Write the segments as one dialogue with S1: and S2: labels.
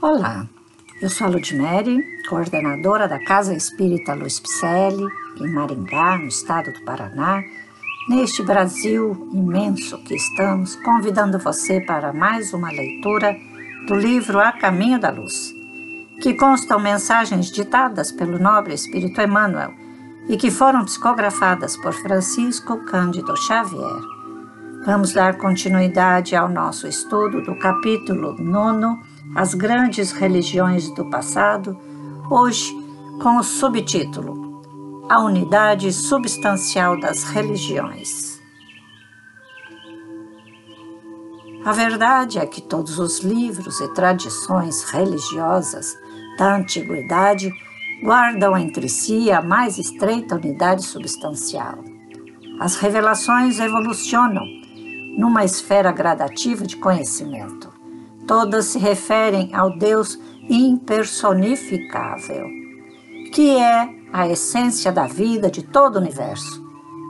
S1: Olá, eu sou a Ludmere, coordenadora da Casa Espírita Luiz Picelli, em Maringá, no estado do Paraná, neste Brasil imenso que estamos, convidando você para mais uma leitura do livro A Caminho da Luz, que constam mensagens ditadas pelo nobre Espírito Emmanuel e que foram psicografadas por Francisco Cândido Xavier. Vamos dar continuidade ao nosso estudo do capítulo 9 as grandes religiões do passado, hoje com o subtítulo A Unidade Substancial das Religiões. A verdade é que todos os livros e tradições religiosas da antiguidade guardam entre si a mais estreita unidade substancial. As revelações evolucionam numa esfera gradativa de conhecimento todas se referem ao Deus impersonificável, que é a essência da vida de todo o universo.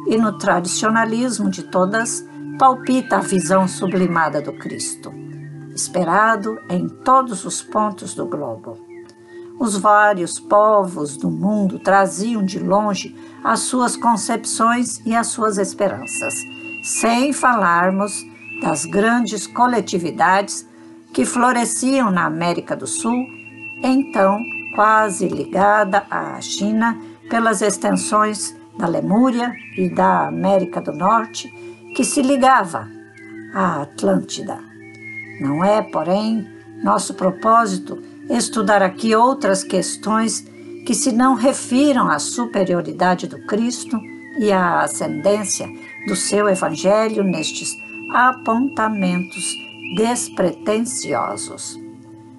S1: E no tradicionalismo de todas, palpita a visão sublimada do Cristo, esperado em todos os pontos do globo. Os vários povos do mundo traziam de longe as suas concepções e as suas esperanças, sem falarmos das grandes coletividades que floresciam na América do Sul, então quase ligada à China pelas extensões da Lemúria e da América do Norte, que se ligava à Atlântida. Não é, porém, nosso propósito estudar aqui outras questões que se não refiram à superioridade do Cristo e à ascendência do seu Evangelho nestes apontamentos despretensiosos.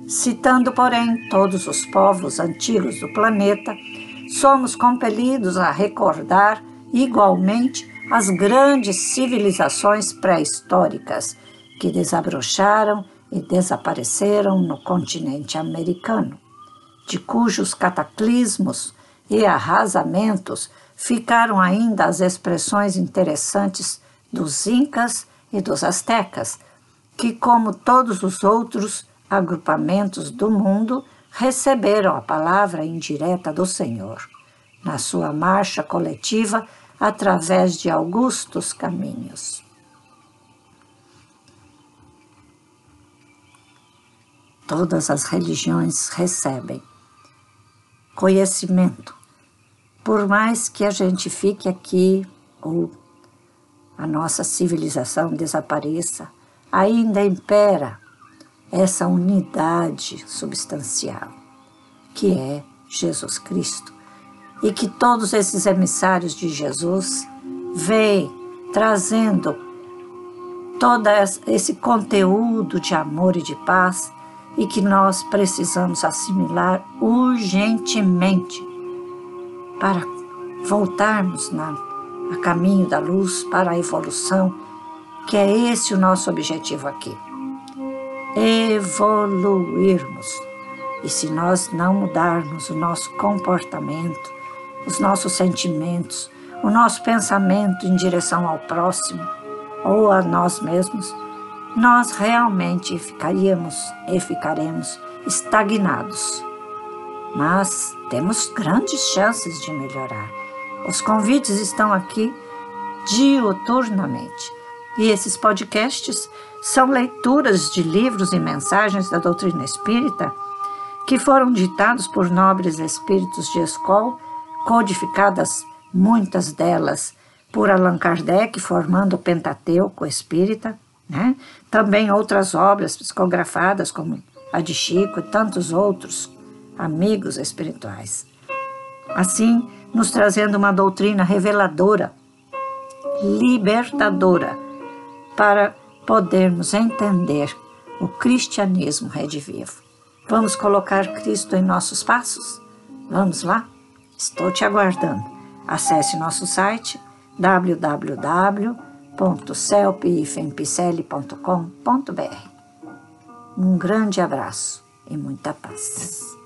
S1: Citando, porém, todos os povos antigos do planeta, somos compelidos a recordar igualmente as grandes civilizações pré-históricas que desabrocharam e desapareceram no continente americano, de cujos cataclismos e arrasamentos ficaram ainda as expressões interessantes dos Incas e dos Astecas, que, como todos os outros agrupamentos do mundo, receberam a palavra indireta do Senhor, na sua marcha coletiva através de augustos caminhos. Todas as religiões recebem conhecimento, por mais que a gente fique aqui ou a nossa civilização desapareça, ainda impera essa unidade substancial, que é Jesus Cristo, e que todos esses emissários de Jesus vêm trazendo todo esse conteúdo de amor e de paz e que nós precisamos assimilar urgentemente para voltarmos na, a caminho da luz para a evolução que é esse o nosso objetivo aqui. Evoluirmos. E se nós não mudarmos o nosso comportamento, os nossos sentimentos, o nosso pensamento em direção ao próximo ou a nós mesmos, nós realmente ficaríamos e ficaremos estagnados. Mas temos grandes chances de melhorar. Os convites estão aqui diuturnamente. E esses podcasts são leituras de livros e mensagens da doutrina espírita que foram ditados por nobres espíritos de escola, codificadas muitas delas por Allan Kardec, formando o Pentateuco Espírita, né? também outras obras psicografadas, como a de Chico e tantos outros amigos espirituais. Assim, nos trazendo uma doutrina reveladora, libertadora, para podermos entender o cristianismo redivivo. Vamos colocar Cristo em nossos passos? Vamos lá? Estou te aguardando. Acesse nosso site www.celpifempicele.com.br. Um grande abraço e muita paz.